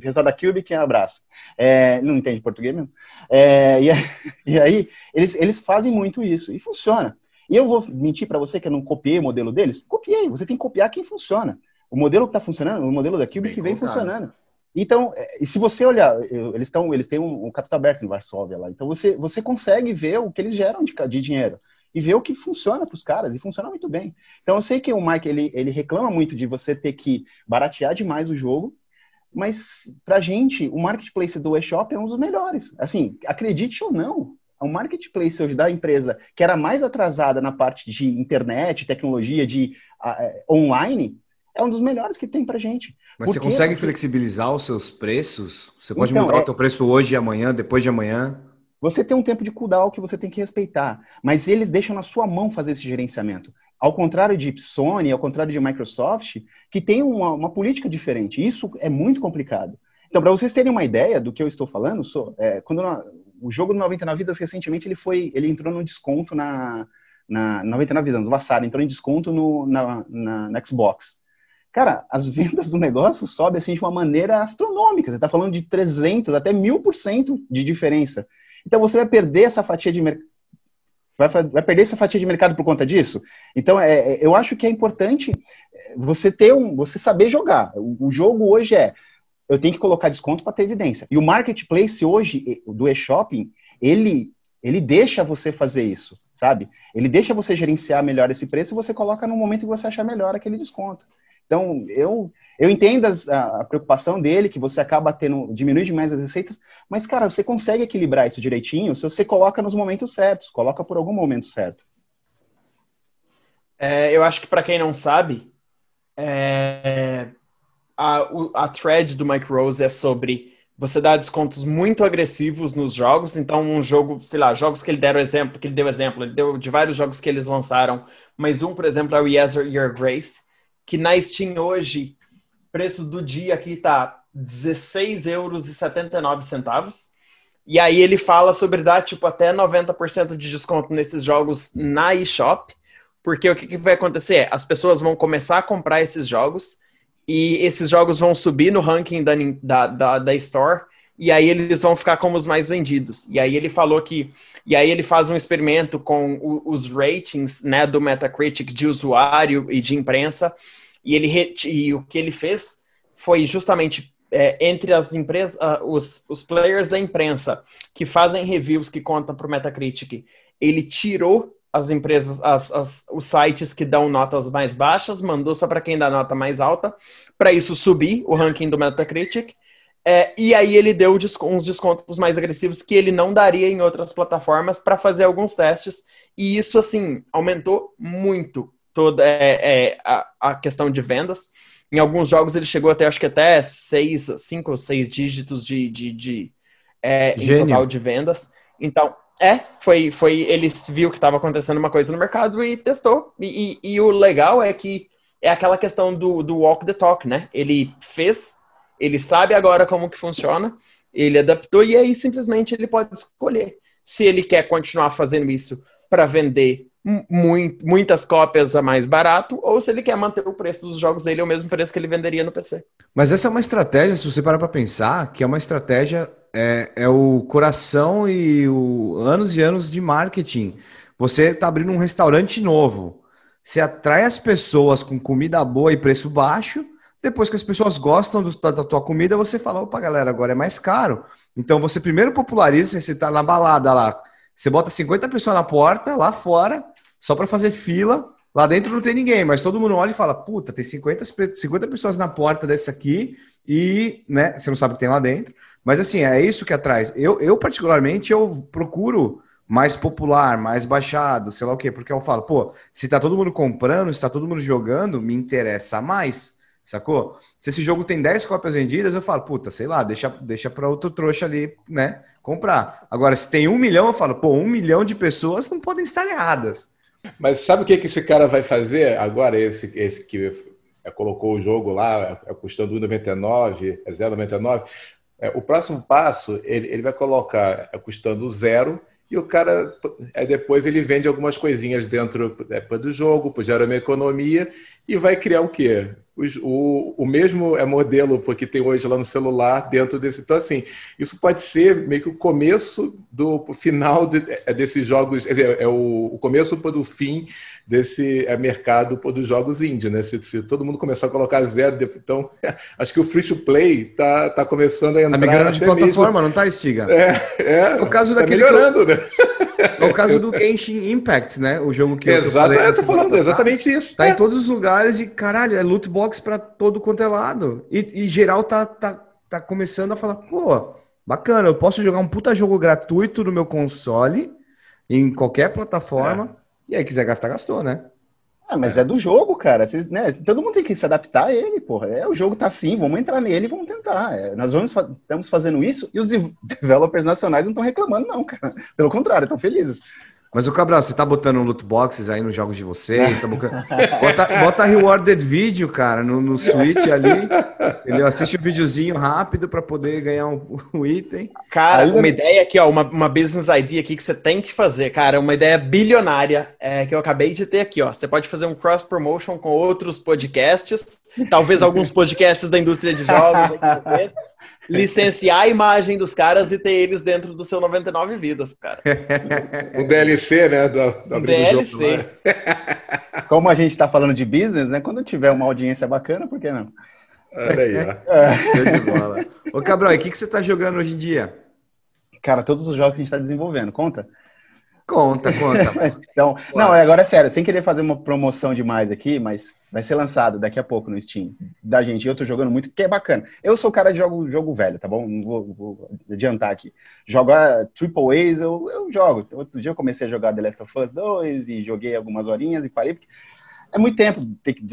pessoal da Cubic, um abraço. É, não entende português mesmo. É, e, [LAUGHS] e, aí, eles, eles fazem muito isso e funciona. E eu vou mentir para você que eu não copiei o modelo deles? Copiei. Você tem que copiar quem funciona. O modelo que está funcionando, o modelo da Cubic Bem vem contado. funcionando. Então, é, e se você olhar, eles, estão, eles têm um, um capital aberto em Varsóvia lá, então você, você consegue ver o que eles geram de, de dinheiro e ver o que funciona para os caras, e funciona muito bem. Então eu sei que o Mike ele, ele reclama muito de você ter que baratear demais o jogo, mas pra gente, o marketplace do eShop é um dos melhores. Assim, acredite ou não, o marketplace hoje da empresa, que era mais atrasada na parte de internet, tecnologia, de uh, online, é um dos melhores que tem pra gente. Mas Porque você consegue flexibilizar os seus preços? Você pode então, mudar é... o teu preço hoje e amanhã, depois de amanhã? Você tem um tempo de cooldown que você tem que respeitar, mas eles deixam na sua mão fazer esse gerenciamento. Ao contrário de Sony, ao contrário de Microsoft, que tem uma, uma política diferente. Isso é muito complicado. Então, para vocês terem uma ideia do que eu estou falando, sou, é, quando o jogo do 99 Vidas recentemente ele foi, ele entrou no desconto na, na 99 Vidas, no Vassar, entrou em desconto no, na, na, na, Xbox. Cara, as vendas do negócio sobem assim de uma maneira astronômica. Você está falando de 300 até 1000% de diferença. Então você vai perder essa fatia de mercado. Vai, vai, perder essa fatia de mercado por conta disso? Então, é, é, eu acho que é importante é, você ter um, você saber jogar. O, o jogo hoje é, eu tenho que colocar desconto para ter evidência. E o marketplace hoje do e-shopping, ele, ele deixa você fazer isso, sabe? Ele deixa você gerenciar melhor esse preço e você coloca no momento que você achar melhor aquele desconto. Então, eu, eu entendo as, a, a, preocupação dele, que você acaba tendo, diminui demais as receitas, mas, cara, você consegue equilibrar isso direitinho se você coloca nos momentos certos, coloca por algum momento certo. É, eu acho que para quem não sabe, é, a, a thread do Mike Rose é sobre você dar descontos muito agressivos nos jogos. Então, um jogo, sei lá, jogos que ele deram exemplo, que ele deu exemplo, ele deu de vários jogos que eles lançaram, mas um, por exemplo, é o Yes Your Grace, que na Steam hoje preço do dia aqui tá 16 euros e 79 centavos. E aí ele fala sobre dar tipo até 90% de desconto nesses jogos na eShop, porque o que, que, vai acontecer? As pessoas vão começar a comprar esses jogos e esses jogos vão subir no ranking da, da, da, da Store e aí eles vão ficar como os mais vendidos. E aí ele falou que e aí ele faz um experimento com o, os ratings, né, do Metacritic de usuário e de imprensa e, ele, e o que ele fez foi justamente é, entre as empresas, uh, os, os players da imprensa que fazem reviews que contam para o Metacritic, ele tirou as empresas, as, as, os sites que dão notas mais baixas, mandou só para quem dá nota mais alta, para isso subir o ranking do Metacritic. É, e aí ele deu uns descontos mais agressivos que ele não daria em outras plataformas para fazer alguns testes. E isso, assim, aumentou muito toda é, é, a, a, questão de vendas. Em alguns jogos ele chegou até, acho que até seis, cinco ou seis dígitos de, de, de é, em total de vendas. Então, é, foi, foi ele viu que estava acontecendo uma coisa no mercado e testou. E, e, e, o legal é que é aquela questão do, do walk the talk, né? Ele fez, ele sabe agora como que funciona, ele adaptou e aí simplesmente ele pode escolher se ele quer continuar fazendo isso para vender muito, muitas cópias a mais barato ou se ele quer manter o preço dos jogos dele ao mesmo preço que ele venderia no PC. Mas essa é uma estratégia, se você parar para pensar, que é uma estratégia, é, é o coração e o anos e anos de marketing. Você está abrindo um restaurante novo, você atrai as pessoas com comida boa e preço baixo, depois que as pessoas gostam do, da, da tua comida, você fala, opa galera, agora é mais caro. Então você primeiro populariza, você está na balada lá, você bota 50 pessoas na porta, lá fora, só para fazer fila. Lá dentro não tem ninguém, mas todo mundo olha e fala: puta, tem 50, 50 pessoas na porta desse aqui e né, você não sabe o que tem lá dentro. Mas assim, é isso que atrás. Eu, eu, particularmente, eu procuro mais popular, mais baixado, sei lá o quê, porque eu falo, pô, se tá todo mundo comprando, se tá todo mundo jogando, me interessa mais, sacou? Se esse jogo tem 10 cópias vendidas, eu falo, puta, sei lá, deixa, deixa para outro trouxa ali, né, comprar. Agora, se tem um milhão, eu falo, pô, um milhão de pessoas não podem estar erradas. Mas sabe o que, que esse cara vai fazer agora, esse, esse que é, colocou o jogo lá, é, custando 1,99, é 0,99? É, o próximo passo, ele, ele vai colocar é, custando zero e o cara, é, depois ele vende algumas coisinhas dentro é, do jogo, gera uma economia e vai criar o quê? o, o mesmo é modelo que tem hoje lá no celular dentro desse. Então, assim, isso pode ser meio que o começo do final de, é, desses jogos, quer dizer, é o, o começo do fim desse é, mercado dos jogos indie, né? Se, se, todo mundo começar a colocar zero, então [LAUGHS] acho que o free to play tá, tá começando a tá entrar. Tá migrando de plataforma, mesmo. não tá, Stiga? É, é. O caso tá daquele. melhorando, né? É o caso do Genshin Impact, né? O jogo que Exato, eu, eu tô falando exatamente isso. Tá é. em todos os lugares e, caralho, é loot box para todo quanto é lado. E, e, geral tá, tá, tá começando a falar, pô, bacana, eu posso jogar um puta jogo gratuito no meu console, em qualquer plataforma, é. e aí quiser gastar, gastou, né? Ah, mas é. é, do jogo, cara. Vocês, né, todo mundo tem que se adaptar a ele, porra. É, o jogo tá assim, vamos entrar nele e vamos tentar. É, nós vamos, estamos fazendo isso e os [LAUGHS] developers nacionais não estão reclamando, não, cara. Pelo contrário, estão felizes. Mas o Cabral, você tá botando loot boxes aí nos jogos de vocês? Tá botando... [LAUGHS] bota, bota rewarded vídeo, cara, no, no Switch ali. Ele assiste o um videozinho rápido para poder ganhar um, um, item. Cara, uma ideia aqui, ó, uma, uma business idea aqui que você tem que fazer, cara, uma ideia bilionária é, que eu acabei de ter aqui, ó. Você pode fazer um cross promotion com outros podcasts, talvez alguns podcasts da indústria de jogos. Licenciar a imagem dos caras e ter eles dentro do seu 99 vidas, cara. o DLC, né? Do, do DLC. Jogo, [LAUGHS] Como a gente está falando de business, né? Quando tiver uma audiência bacana, por que não? Olha aí, ó. [LAUGHS] É. de bola. Ô, Cabral, e o que, que você está jogando hoje em dia? Cara, todos os jogos que a gente está desenvolvendo, conta? Conta, conta. [LAUGHS] então, não, agora é sério, sem querer fazer uma promoção demais aqui, mas vai ser lançado daqui a pouco no Steam da gente. Eu tô jogando muito, que é bacana. Eu sou o cara de jogo, jogo velho, tá bom? Não vou, vou adiantar aqui. Jogar Triple A's, eu, eu jogo. Outro dia eu comecei a jogar The Last of Us 2 e joguei algumas horinhas e parei, porque é muito tempo ter que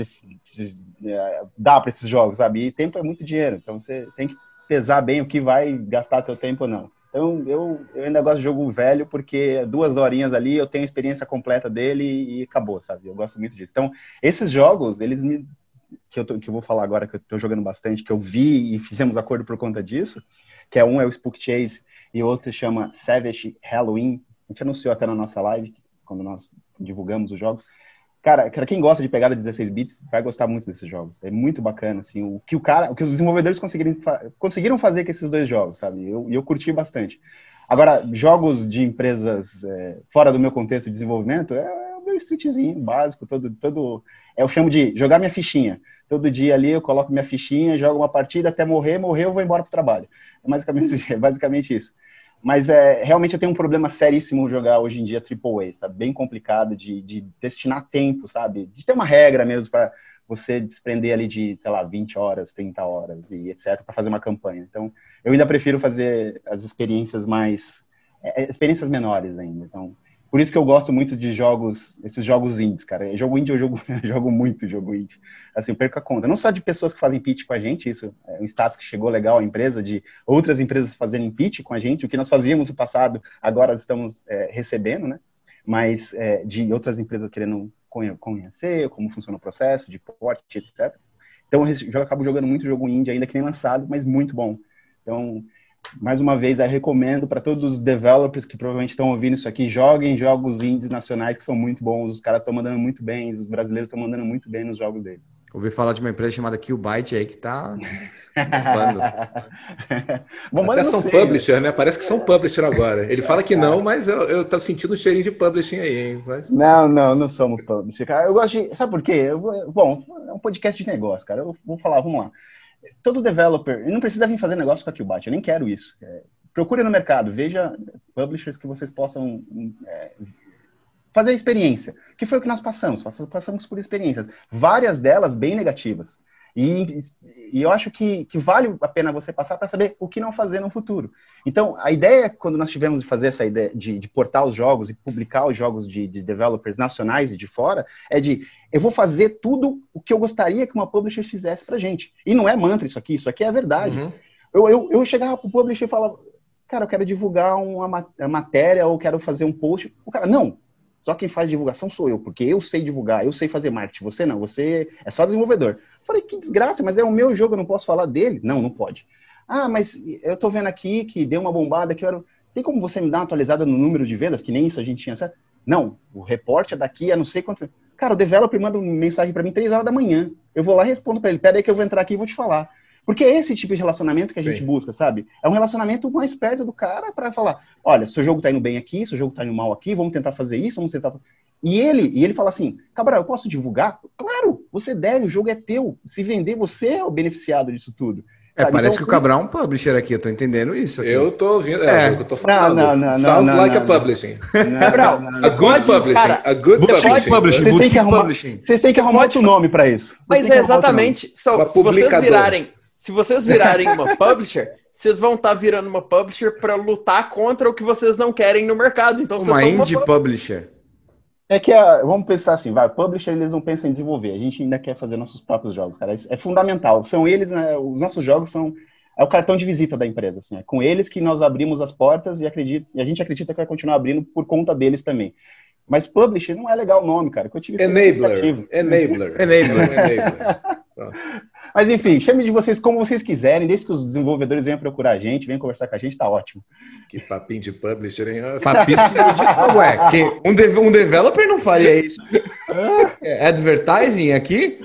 dar para esses jogos, sabe? E tempo é muito dinheiro, então você tem que pesar bem o que vai gastar teu tempo ou não. Então, eu, eu ainda gosto de jogo velho, porque duas horinhas ali eu tenho a experiência completa dele e acabou, sabe? Eu gosto muito disso. Então, esses jogos, eles me. Que eu, tô, que eu vou falar agora, que eu tô jogando bastante, que eu vi e fizemos acordo por conta disso, que é um é o Spook Chase e o outro chama Savage Halloween. A gente anunciou até na nossa live, quando nós divulgamos os jogos. Cara, quem gosta de pegada 16 bits vai gostar muito desses jogos. É muito bacana, assim, o que o cara, o que os desenvolvedores conseguiram, conseguiram fazer com esses dois jogos, sabe? E eu, eu curti bastante. Agora, jogos de empresas é, fora do meu contexto de desenvolvimento é, é o meu streetzinho básico, todo, todo. É, eu chamo de jogar minha fichinha. Todo dia ali eu coloco minha fichinha, jogo uma partida até morrer, morrer eu vou embora pro trabalho. É basicamente, [LAUGHS] é basicamente isso. Mas é, realmente eu tenho um problema seríssimo jogar hoje em dia AAA, tá bem complicado de, de destinar tempo, sabe? De ter uma regra mesmo para você desprender ali de, sei lá, 20 horas, 30 horas e etc, para fazer uma campanha. Então, eu ainda prefiro fazer as experiências mais. É, experiências menores ainda. Então, por isso que eu gosto muito de jogos, esses jogos indies, cara. Jogo indie eu jogo, [LAUGHS] jogo muito jogo indie. Assim, eu perco a conta. Não só de pessoas que fazem pitch com a gente, isso é um status que chegou legal à empresa, de outras empresas fazerem pitch com a gente, o que nós fazíamos no passado, agora estamos é, recebendo, né? Mas é, de outras empresas querendo conhecer como funciona o processo, de porte, etc. Então eu acabo jogando muito jogo indie, ainda que nem lançado, mas muito bom. Então, mais uma vez, eu recomendo para todos os developers que provavelmente estão ouvindo isso aqui, joguem jogos indies nacionais que são muito bons, os caras estão mandando muito bem, os brasileiros estão mandando muito bem nos jogos deles. Ouvi falar de uma empresa chamada Killbyte aí que está [LAUGHS] Bom, Até são sei, publisher, né? Parece que são publisher agora. Ele fala que não, mas eu, eu tô sentindo um cheirinho de publishing aí, hein? Mas... Não, não, não somos publisher, cara. Eu gosto de... Sabe por quê? Eu, bom, é um podcast de negócio, cara. Eu vou falar, vamos lá todo developer, não precisa vir fazer negócio com a Killbot, eu nem quero isso. É, procure no mercado, veja publishers que vocês possam é, fazer a experiência, que foi o que nós passamos, passamos por experiências, várias delas bem negativas. E, e eu acho que, que, vale a pena você passar para saber o que não fazer no futuro. Então, a ideia, quando nós tivemos de fazer essa ideia de, de portar os jogos e publicar os jogos de, de, developers nacionais e de fora, é de eu vou fazer tudo o que eu gostaria que uma publisher fizesse para gente. E não é mantra isso aqui, isso aqui é verdade. Uhum. Eu, eu, eu chegava para o publisher e falava, cara, eu quero divulgar uma matéria ou quero fazer um post. O cara, não, só quem faz divulgação sou eu, porque eu sei divulgar, eu sei fazer marketing. Você não, você é só desenvolvedor. Falei, que desgraça, mas é o meu jogo, eu não posso falar dele? Não, não pode. Ah, mas eu tô vendo aqui que deu uma bombada, que eu era... Tem como você me dar uma atualizada no número de vendas? Que nem isso a gente tinha certo? Não, o reporte é daqui a não sei quanto. Cara, o developer manda uma mensagem para mim três horas da manhã. Eu vou lá e respondo para ele. Pera aí que eu vou entrar aqui e vou te falar. Porque é esse tipo de relacionamento que a Sim. gente busca, sabe? É um relacionamento mais perto do cara para falar: olha, seu jogo tá indo bem aqui, seu jogo tá indo mal aqui, vamos tentar fazer isso, vamos tentar. E ele, e ele fala assim: Cabral, eu posso divulgar? Claro, você deve, o jogo é teu. Se vender, você é o beneficiado disso tudo. É, parece então, que o Cabral é um publisher aqui, eu tô entendendo isso. Aqui. Eu tô ouvindo, é, é. eu tô falando. Não, não, não. Sounds não, like [LAUGHS] não, a publishing. Cabral, a good publishing. Cara, a good publishing. publishing. Vocês têm que arrumar, vocês têm que arrumar outro nome para isso. Vocês Mas é exatamente. So, se vocês virarem, se vocês virarem uma publisher, vocês vão estar tá virando uma publisher para lutar contra o que vocês não querem no mercado. Então, uma indie uma publisher. É que, a, vamos pensar assim, vai, publisher eles não pensam em desenvolver, a gente ainda quer fazer nossos próprios jogos, cara, é fundamental, são eles, né, os nossos jogos são, é o cartão de visita da empresa, assim, é com eles que nós abrimos as portas e, acredito, e a gente acredita que vai continuar abrindo por conta deles também. Mas publisher não é legal o nome, cara, que eu tive Enabler. Enabler. Enabler. Enabler. Mas enfim, chame de vocês como vocês quiserem, desde que os desenvolvedores venham procurar a gente, venham conversar com a gente, tá ótimo. Que papinho de publisher, hein? [LAUGHS] Papinho de... Ué, que um, de... um developer não faria isso. É advertising aqui?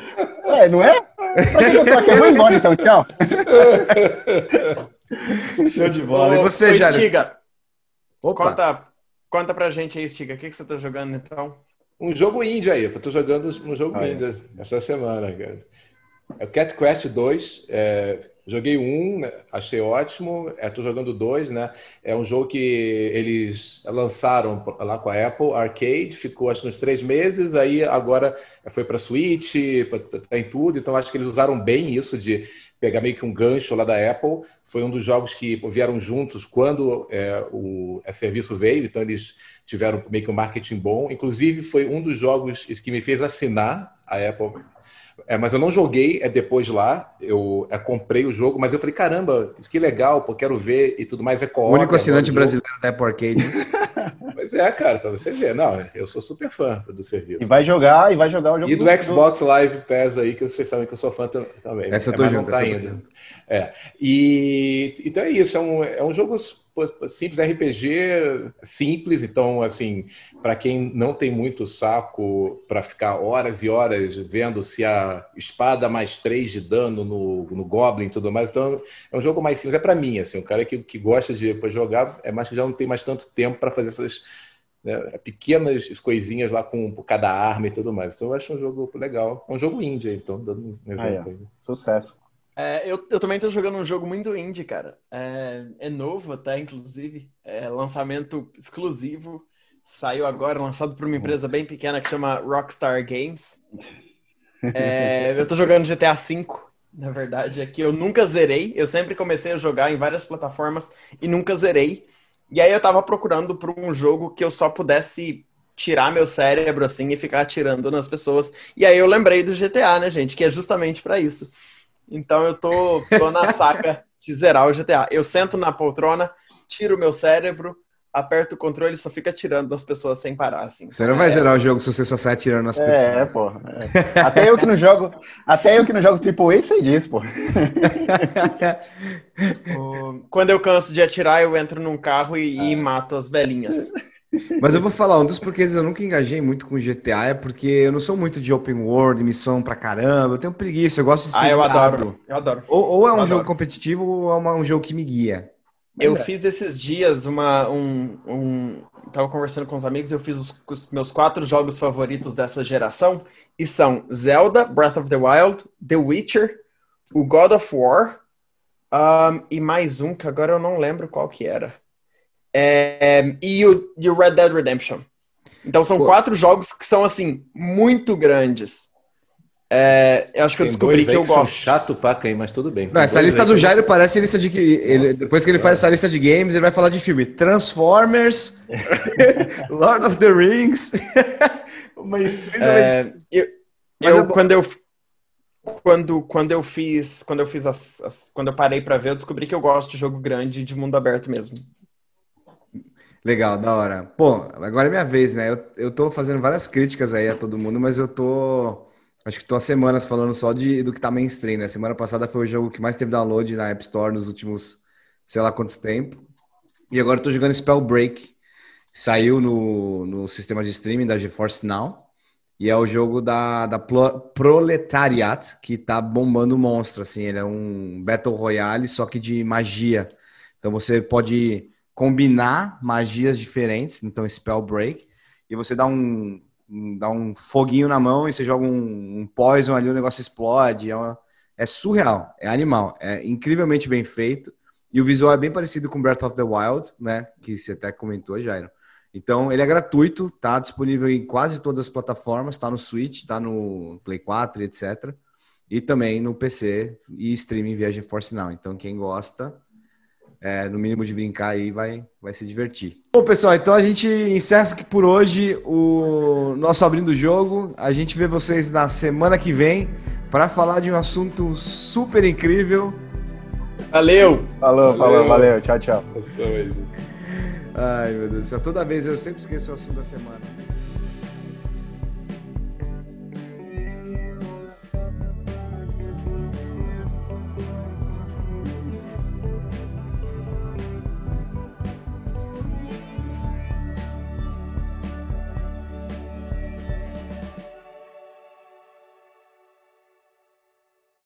É, não é? Pra que eu tô aqui? Eu vou embora então, tchau. Show de bola. E você, já? Stiga, conta, conta pra gente aí, Stiga, o que, que você tá jogando então? Um jogo indie aí, eu tô jogando um jogo ah, indie é. essa semana, cara. É o Cat Quest 2. É, joguei um, né, achei ótimo. Estou é, jogando dois, né? É um jogo que eles lançaram lá com a Apple Arcade, ficou acho uns três meses, aí agora foi para Switch, tá em tudo. Então acho que eles usaram bem isso de pegar meio que um gancho lá da Apple. Foi um dos jogos que vieram juntos quando é, o é, serviço veio, então eles tiveram meio que um marketing bom. Inclusive, foi um dos jogos que me fez assinar a Apple é, mas eu não joguei é depois lá. Eu é, comprei o jogo, mas eu falei, caramba, que legal, pô, quero ver e tudo mais. É co O único assinante brasileiro da Apple Arcade. [LAUGHS] pois é, cara, pra você ver. Não, eu sou super fã do serviço. E vai jogar, e vai jogar o jogo. E do, do Xbox Live Pass aí, que vocês sabem que eu sou fã também. Essa eu tô é, junto. Tá ainda. É. E então é isso, é um, é um jogo simples, RPG simples, então, assim, para quem não tem muito saco para ficar horas e horas vendo se a espada mais 3 de dano no, no Goblin e tudo mais, então é um jogo mais simples. É para mim, assim, um cara que, que gosta de jogar, é mais que já não tem mais tanto tempo para fazer essas né, pequenas coisinhas lá com, cada arma e tudo mais. Então eu acho um jogo legal. É um jogo indie, então, dando um exemplo. Ah, é. Sucesso. É, eu, eu também tô jogando um jogo muito indie, cara. É, é novo até, inclusive. É lançamento exclusivo. Saiu agora, lançado por uma empresa bem pequena que chama Rockstar Games. É, eu tô jogando GTA V, na verdade, aqui. Eu nunca zerei. Eu sempre comecei a jogar em várias plataformas e nunca zerei. E aí eu tava procurando por um jogo que eu só pudesse tirar meu cérebro assim e ficar atirando nas pessoas. E aí eu lembrei do GTA, né, gente? Que é justamente para isso. Então eu tô, tô na saca de zerar o GTA. Eu sento na poltrona, tiro meu cérebro, aperta o controle e só fica atirando nas pessoas sem parar, assim. Você não vai é zerar o jogo se você só sai atirando nas pessoas. É, pô. É. [LAUGHS] Até eu que não jogo, até eu que não jogo AAA sei disso, pô. [LAUGHS] Quando eu canso de atirar, eu entro num carro e, ah. e mato as velhinhas. Mas eu vou falar, um dos porquês eu nunca engajei muito com GTA é porque eu não sou muito de open world, missão pra caramba, eu tenho preguiça, eu gosto de ser Ah, eu adoro, eu adoro. Ou, ou é um eu jogo adoro. competitivo ou é uma, um jogo que me guia. eu é. fiz esses dias uma, um, um... Tava conversando com os amigos, eu fiz os, os meus quatro jogos favoritos dessa geração, e são Zelda, Breath of the Wild, The Witcher, o God of War, um, e mais um que agora eu não lembro qual que era. É, e, o, e o Red Dead Redemption. Então são Pô. quatro jogos que são assim muito grandes. É, eu acho que eu descobri que eu que gosto. chato pra quem, mas tudo bem. Não, essa lista do Jairo parece lista de que ele, depois que ele faz essa lista de games, ele vai falar de filme Transformers, [LAUGHS] Lord of the Rings, [LAUGHS] uma é, eu, eu, eu, quando eu quando, quando eu fiz quando eu fiz as, as quando eu parei para ver, eu descobri que eu gosto de jogo grande de mundo aberto mesmo. Legal, da hora. Pô, agora é minha vez, né? Eu, eu tô fazendo várias críticas aí a todo mundo, mas eu tô. Acho que tô há semanas falando só de, do que tá mainstream, né? Semana passada foi o jogo que mais teve download na App Store nos últimos, sei lá quantos tempo. E agora eu tô jogando Spellbreak. Saiu no, no sistema de streaming da GeForce Now. E é o jogo da, da Proletariat, que tá bombando monstro, assim. Ele é um Battle Royale, só que de magia. Então você pode combinar magias diferentes, então spell break, e você dá um, dá um foguinho na mão e você joga um, um poison ali, o negócio explode. É, uma, é, surreal, é animal, é incrivelmente bem feito. E o visual é bem parecido com Breath of the Wild, né? Que você até comentou, Jairo. Então, ele é gratuito, tá disponível em quase todas as plataformas, tá no Switch, tá no Play 4, etc. E também no PC e streaming via GeForce Now. Então, quem gosta, é, no mínimo de brincar aí, vai, vai se divertir. Bom, pessoal, então a gente encerra aqui por hoje o nosso Abrindo o Jogo. A gente vê vocês na semana que vem para falar de um assunto super incrível. Valeu! Falou, falou, valeu, tchau, tchau. Ai, meu Deus do céu, toda vez eu sempre esqueço o assunto da semana.